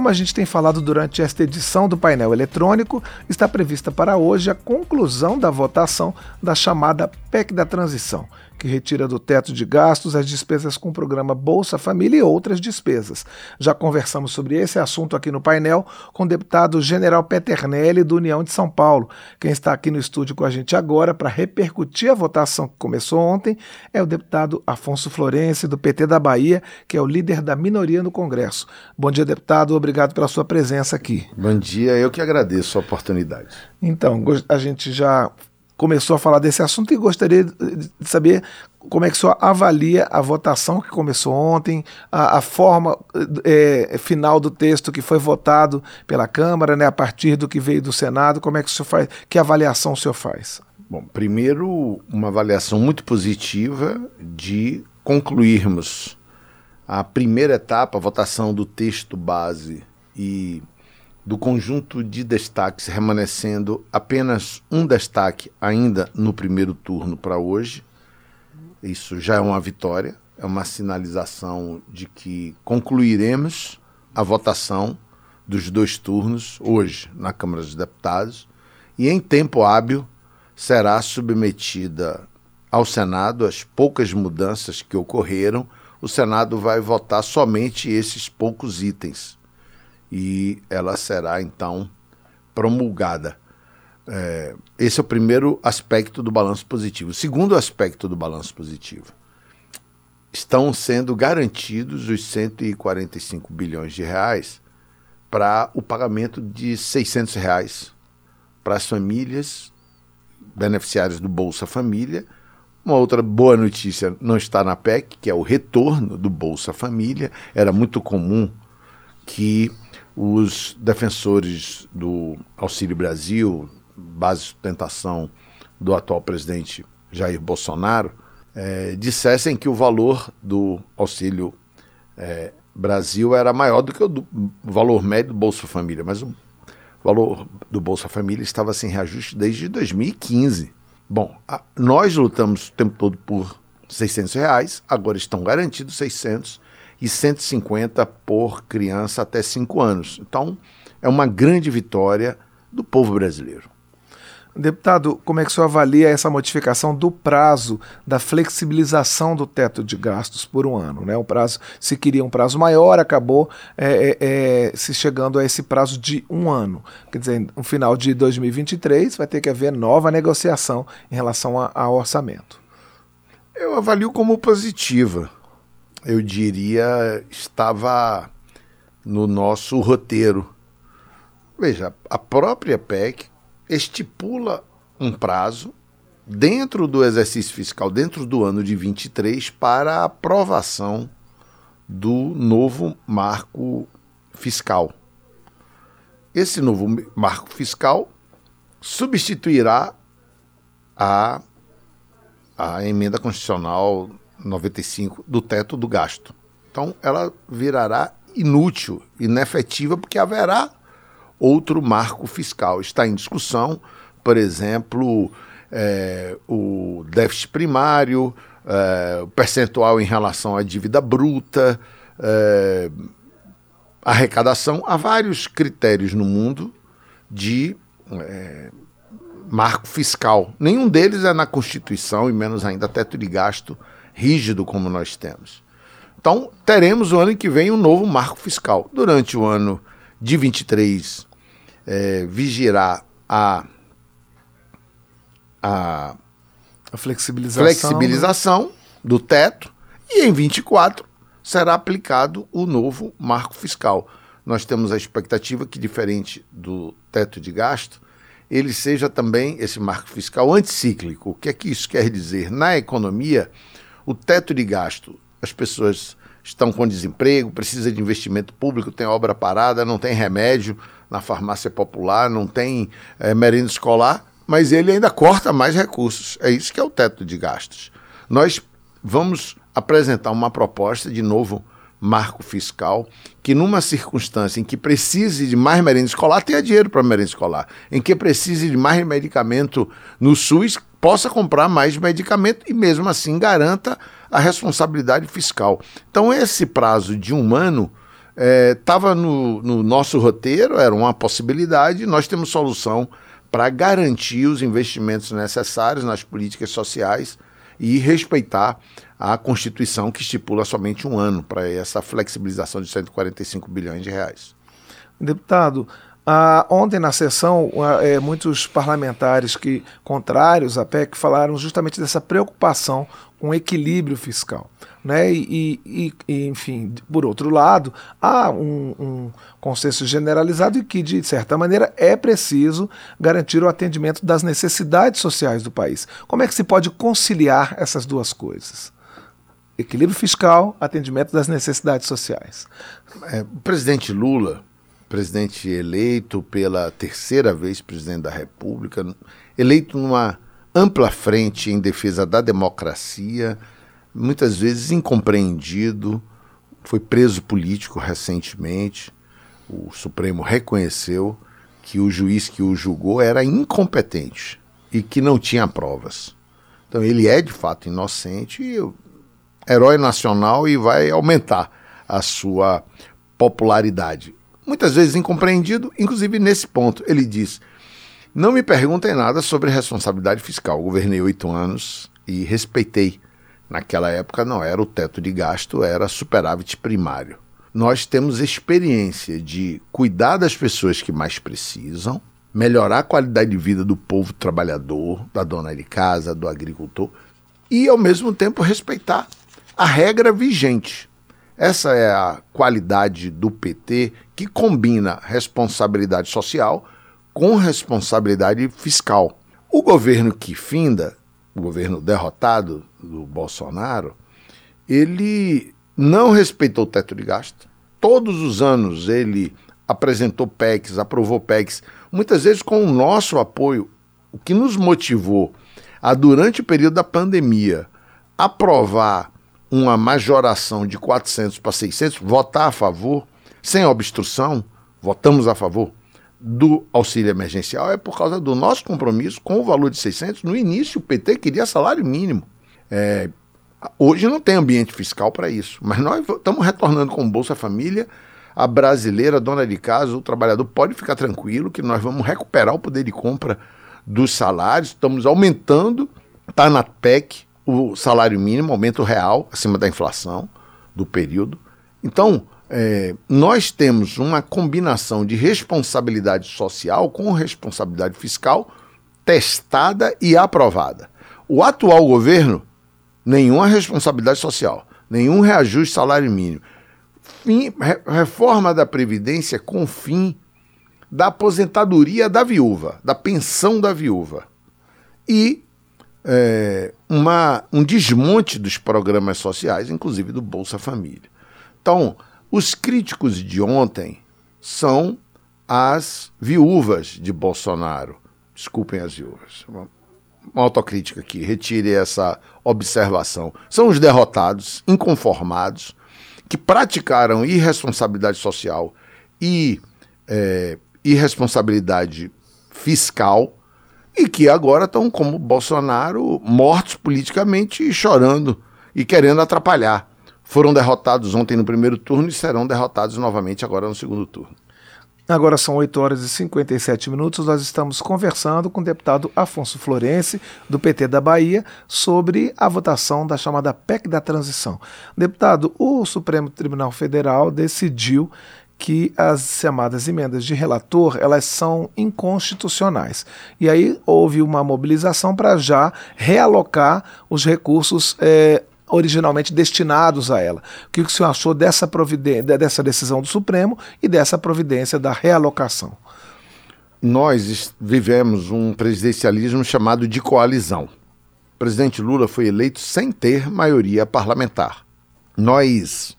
Como a gente tem falado durante esta edição do painel eletrônico, está prevista para hoje a conclusão da votação da chamada PEC da Transição que retira do teto de gastos as despesas com o programa Bolsa Família e outras despesas. Já conversamos sobre esse assunto aqui no painel com o deputado General Peternelli, do União de São Paulo. Quem está aqui no estúdio com a gente agora para repercutir a votação que começou ontem é o deputado Afonso Florense, do PT da Bahia, que é o líder da minoria no Congresso. Bom dia, deputado. Obrigado pela sua presença aqui. Bom dia, eu que agradeço a oportunidade. Então, a gente já começou a falar desse assunto e gostaria de saber como é que o senhor avalia a votação que começou ontem, a, a forma é, final do texto que foi votado pela Câmara, né, a partir do que veio do Senado, como é que o senhor faz, que avaliação o senhor faz? Bom, primeiro, uma avaliação muito positiva de concluirmos a primeira etapa, a votação do texto base e do conjunto de destaques, remanescendo apenas um destaque ainda no primeiro turno para hoje. Isso já é uma vitória, é uma sinalização de que concluiremos a votação dos dois turnos hoje na Câmara dos Deputados e em tempo hábil será submetida ao Senado as poucas mudanças que ocorreram. O Senado vai votar somente esses poucos itens e ela será então promulgada. É, esse é o primeiro aspecto do balanço positivo. O segundo aspecto do balanço positivo. Estão sendo garantidos os 145 bilhões de reais para o pagamento de 600 reais para as famílias beneficiárias do Bolsa Família. Uma outra boa notícia não está na PEC, que é o retorno do Bolsa Família. Era muito comum que os defensores do Auxílio Brasil, base de sustentação do atual presidente Jair Bolsonaro, é, dissessem que o valor do Auxílio é, Brasil era maior do que o, o valor médio do Bolsa Família, mas o valor do Bolsa Família estava sem reajuste desde 2015. Bom, a, nós lutamos o tempo todo por 600 reais, agora estão garantidos 600 e 150 por criança até 5 anos. Então, é uma grande vitória do povo brasileiro. Deputado, como é que o senhor avalia essa modificação do prazo da flexibilização do teto de gastos por um ano? Né? O prazo, se queria um prazo maior, acabou é, é, é se chegando a esse prazo de um ano. Quer dizer, no final de 2023 vai ter que haver nova negociação em relação ao orçamento. Eu avalio como positiva eu diria, estava no nosso roteiro. Veja, a própria PEC estipula um prazo dentro do exercício fiscal, dentro do ano de 23, para a aprovação do novo marco fiscal. Esse novo marco fiscal substituirá a, a emenda constitucional 95 do teto do gasto. Então, ela virará inútil, inefetiva, porque haverá outro marco fiscal. Está em discussão, por exemplo, é, o déficit primário, é, o percentual em relação à dívida bruta, é, arrecadação. Há vários critérios no mundo de marco fiscal. Nenhum deles é na Constituição, e menos ainda teto de gasto rígido como nós temos. Então, teremos o ano que vem um novo marco fiscal. Durante o ano de 23, é, vigirá a, a, a flexibilização, flexibilização né? do teto e em 24 será aplicado o novo marco fiscal. Nós temos a expectativa que, diferente do teto de gasto, ele seja também esse marco fiscal anticíclico. O que é que isso quer dizer? Na economia, o teto de gasto, as pessoas estão com desemprego, precisa de investimento público, tem obra parada, não tem remédio na farmácia popular, não tem é, merenda escolar, mas ele ainda corta mais recursos. É isso que é o teto de gastos. Nós vamos apresentar uma proposta de novo marco fiscal que numa circunstância em que precise de mais merenda escolar, tenha dinheiro para merenda escolar. Em que precise de mais medicamento no SUS, possa comprar mais medicamento e mesmo assim garanta a responsabilidade fiscal. Então esse prazo de um ano estava é, no, no nosso roteiro, era uma possibilidade, nós temos solução para garantir os investimentos necessários nas políticas sociais e respeitar a Constituição que estipula somente um ano para essa flexibilização de 145 bilhões de reais. Deputado, ah, ontem na sessão, é, muitos parlamentares que contrários à PEC falaram justamente dessa preocupação com equilíbrio fiscal. Né? E, e, e, enfim, por outro lado, há um, um consenso generalizado de que, de certa maneira, é preciso garantir o atendimento das necessidades sociais do país. Como é que se pode conciliar essas duas coisas? Equilíbrio fiscal, atendimento das necessidades sociais. É, o presidente Lula, presidente eleito pela terceira vez presidente da República, eleito numa ampla frente em defesa da democracia, muitas vezes incompreendido, foi preso político recentemente. O Supremo reconheceu que o juiz que o julgou era incompetente e que não tinha provas. Então ele é de fato inocente e herói nacional e vai aumentar a sua popularidade. Muitas vezes incompreendido, inclusive nesse ponto. Ele diz: Não me perguntem nada sobre responsabilidade fiscal. Governei oito anos e respeitei. Naquela época não era o teto de gasto, era superávit primário. Nós temos experiência de cuidar das pessoas que mais precisam, melhorar a qualidade de vida do povo trabalhador, da dona de casa, do agricultor, e ao mesmo tempo respeitar a regra vigente. Essa é a qualidade do PT que combina responsabilidade social com responsabilidade fiscal. O governo que finda, o governo derrotado do Bolsonaro, ele não respeitou o teto de gasto. Todos os anos ele apresentou PECs, aprovou PECs, muitas vezes com o nosso apoio, o que nos motivou a, durante o período da pandemia, aprovar uma majoração de 400 para 600, votar a favor, sem obstrução, votamos a favor do auxílio emergencial, é por causa do nosso compromisso com o valor de 600. No início, o PT queria salário mínimo. É, hoje não tem ambiente fiscal para isso, mas nós estamos retornando com Bolsa Família. A brasileira, a dona de casa, o trabalhador pode ficar tranquilo que nós vamos recuperar o poder de compra dos salários, estamos aumentando, está na PEC, o salário mínimo, aumento real, acima da inflação do período. Então, é, nós temos uma combinação de responsabilidade social com responsabilidade fiscal testada e aprovada. O atual governo, nenhuma responsabilidade social, nenhum reajuste salário mínimo, fim, re, reforma da Previdência com fim da aposentadoria da viúva, da pensão da viúva. E é, uma, um desmonte dos programas sociais, inclusive do Bolsa Família. Então, os críticos de ontem são as viúvas de Bolsonaro. Desculpem as viúvas. Uma, uma autocrítica aqui, retire essa observação. São os derrotados, inconformados, que praticaram irresponsabilidade social e é, irresponsabilidade fiscal e que agora estão, como Bolsonaro, mortos politicamente e chorando e querendo atrapalhar. Foram derrotados ontem no primeiro turno e serão derrotados novamente agora no segundo turno. Agora são 8 horas e 57 minutos. Nós estamos conversando com o deputado Afonso Florense, do PT da Bahia, sobre a votação da chamada PEC da transição. Deputado, o Supremo Tribunal Federal decidiu que as chamadas emendas de relator elas são inconstitucionais. E aí houve uma mobilização para já realocar os recursos é, originalmente destinados a ela. O que o senhor achou dessa, dessa decisão do Supremo e dessa providência da realocação? Nós vivemos um presidencialismo chamado de coalizão. O presidente Lula foi eleito sem ter maioria parlamentar. Nós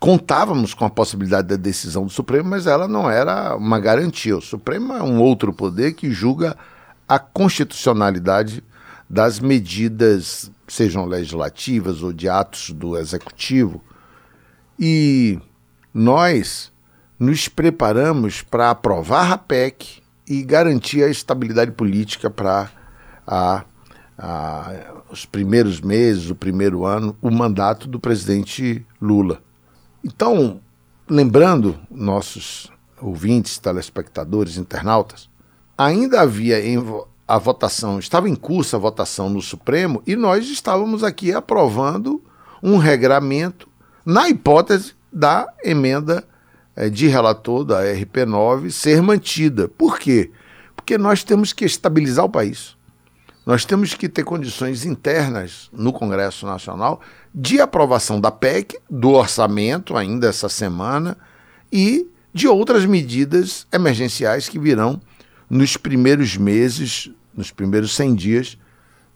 contávamos com a possibilidade da decisão do Supremo, mas ela não era uma garantia. O Supremo é um outro poder que julga a constitucionalidade das medidas, sejam legislativas ou de atos do executivo. E nós nos preparamos para aprovar a PEC e garantir a estabilidade política para a, a, os primeiros meses, o primeiro ano, o mandato do presidente Lula. Então, lembrando nossos ouvintes, telespectadores, internautas, ainda havia em a votação, estava em curso a votação no Supremo e nós estávamos aqui aprovando um regramento na hipótese da emenda eh, de relator da RP9 ser mantida. Por quê? Porque nós temos que estabilizar o país. Nós temos que ter condições internas no Congresso Nacional de aprovação da PEC, do orçamento ainda essa semana e de outras medidas emergenciais que virão nos primeiros meses, nos primeiros 100 dias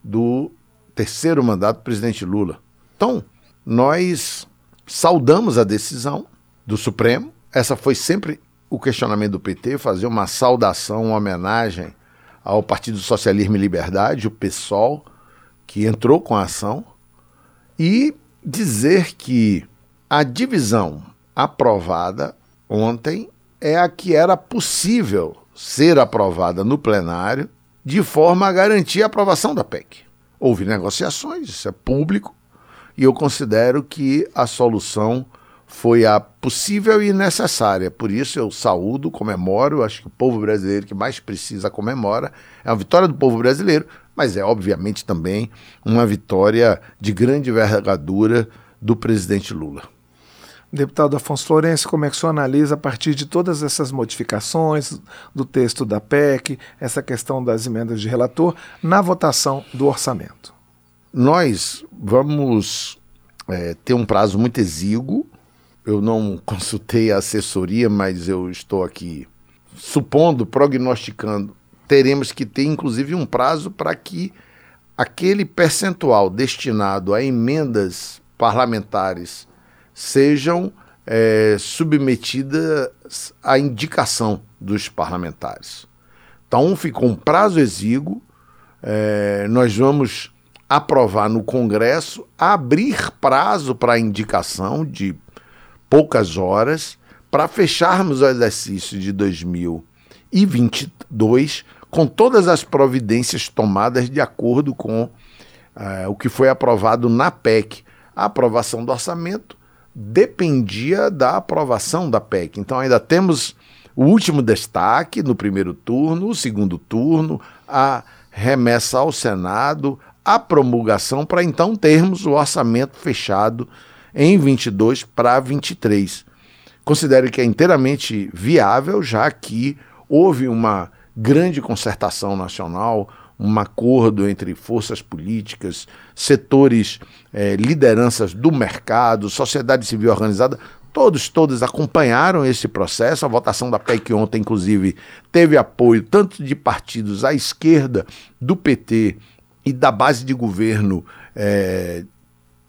do terceiro mandato do presidente Lula. Então, nós saudamos a decisão do Supremo. Essa foi sempre o questionamento do PT, fazer uma saudação, uma homenagem ao Partido Socialismo e Liberdade, o PSOL, que entrou com a ação, e dizer que a divisão aprovada ontem é a que era possível ser aprovada no plenário de forma a garantir a aprovação da PEC. Houve negociações, isso é público, e eu considero que a solução foi a possível e necessária. Por isso eu saúdo, comemoro, acho que o povo brasileiro que mais precisa comemora. É uma vitória do povo brasileiro, mas é obviamente também uma vitória de grande envergadura do presidente Lula. Deputado Afonso Florencio, como é que o senhor analisa a partir de todas essas modificações do texto da PEC, essa questão das emendas de relator, na votação do orçamento? Nós vamos é, ter um prazo muito exíguo. Eu não consultei a assessoria, mas eu estou aqui supondo, prognosticando, teremos que ter inclusive um prazo para que aquele percentual destinado a emendas parlamentares sejam é, submetidas à indicação dos parlamentares. Então ficou um prazo exíguo. É, nós vamos aprovar no Congresso, abrir prazo para indicação de poucas horas para fecharmos o exercício de 2022 com todas as providências tomadas de acordo com uh, o que foi aprovado na PEC. A aprovação do orçamento dependia da aprovação da PEC. Então ainda temos o último destaque no primeiro turno, o segundo turno, a remessa ao Senado, a promulgação para então termos o orçamento fechado em 22 para 23. Considero que é inteiramente viável, já que houve uma grande concertação nacional, um acordo entre forças políticas, setores, eh, lideranças do mercado, sociedade civil organizada, todos, todos acompanharam esse processo. A votação da PEC ontem, inclusive, teve apoio tanto de partidos à esquerda do PT e da base de governo é,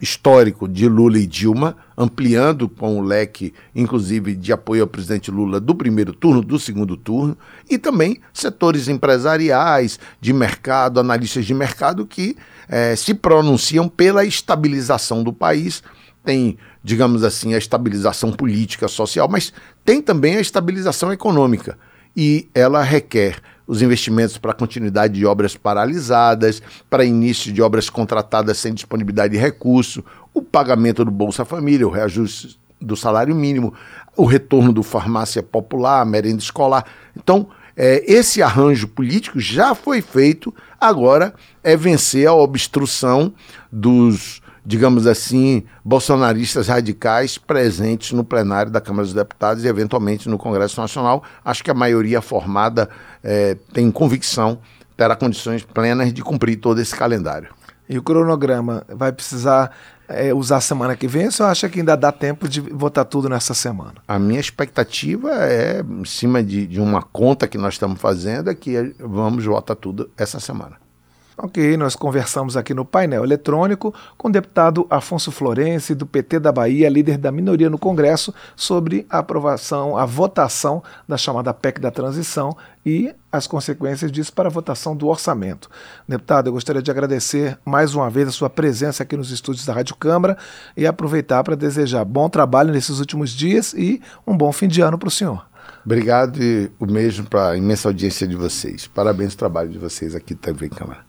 histórico de Lula e Dilma, ampliando com o leque, inclusive, de apoio ao presidente Lula do primeiro turno, do segundo turno, e também setores empresariais, de mercado, analistas de mercado que é, se pronunciam pela estabilização do país. Tem, digamos assim, a estabilização política, social, mas tem também a estabilização econômica. E ela requer os investimentos para continuidade de obras paralisadas, para início de obras contratadas sem disponibilidade de recurso, o pagamento do Bolsa Família, o reajuste do salário mínimo, o retorno do farmácia popular, merenda escolar. Então, é, esse arranjo político já foi feito, agora é vencer a obstrução dos digamos assim, bolsonaristas radicais presentes no plenário da Câmara dos Deputados e, eventualmente, no Congresso Nacional. Acho que a maioria formada é, tem convicção, terá condições plenas de cumprir todo esse calendário. E o cronograma vai precisar é, usar semana que vem ou você acha que ainda dá tempo de votar tudo nessa semana? A minha expectativa é, em cima de, de uma conta que nós estamos fazendo, é que vamos votar tudo essa semana. Ok, nós conversamos aqui no painel eletrônico com o deputado Afonso Florense, do PT da Bahia, líder da minoria no Congresso, sobre a aprovação, a votação da chamada PEC da transição e as consequências disso para a votação do orçamento. Deputado, eu gostaria de agradecer mais uma vez a sua presença aqui nos estúdios da Rádio Câmara e aproveitar para desejar bom trabalho nesses últimos dias e um bom fim de ano para o senhor. Obrigado e o mesmo para a imensa audiência de vocês. Parabéns pelo trabalho de vocês aqui também, Câmara.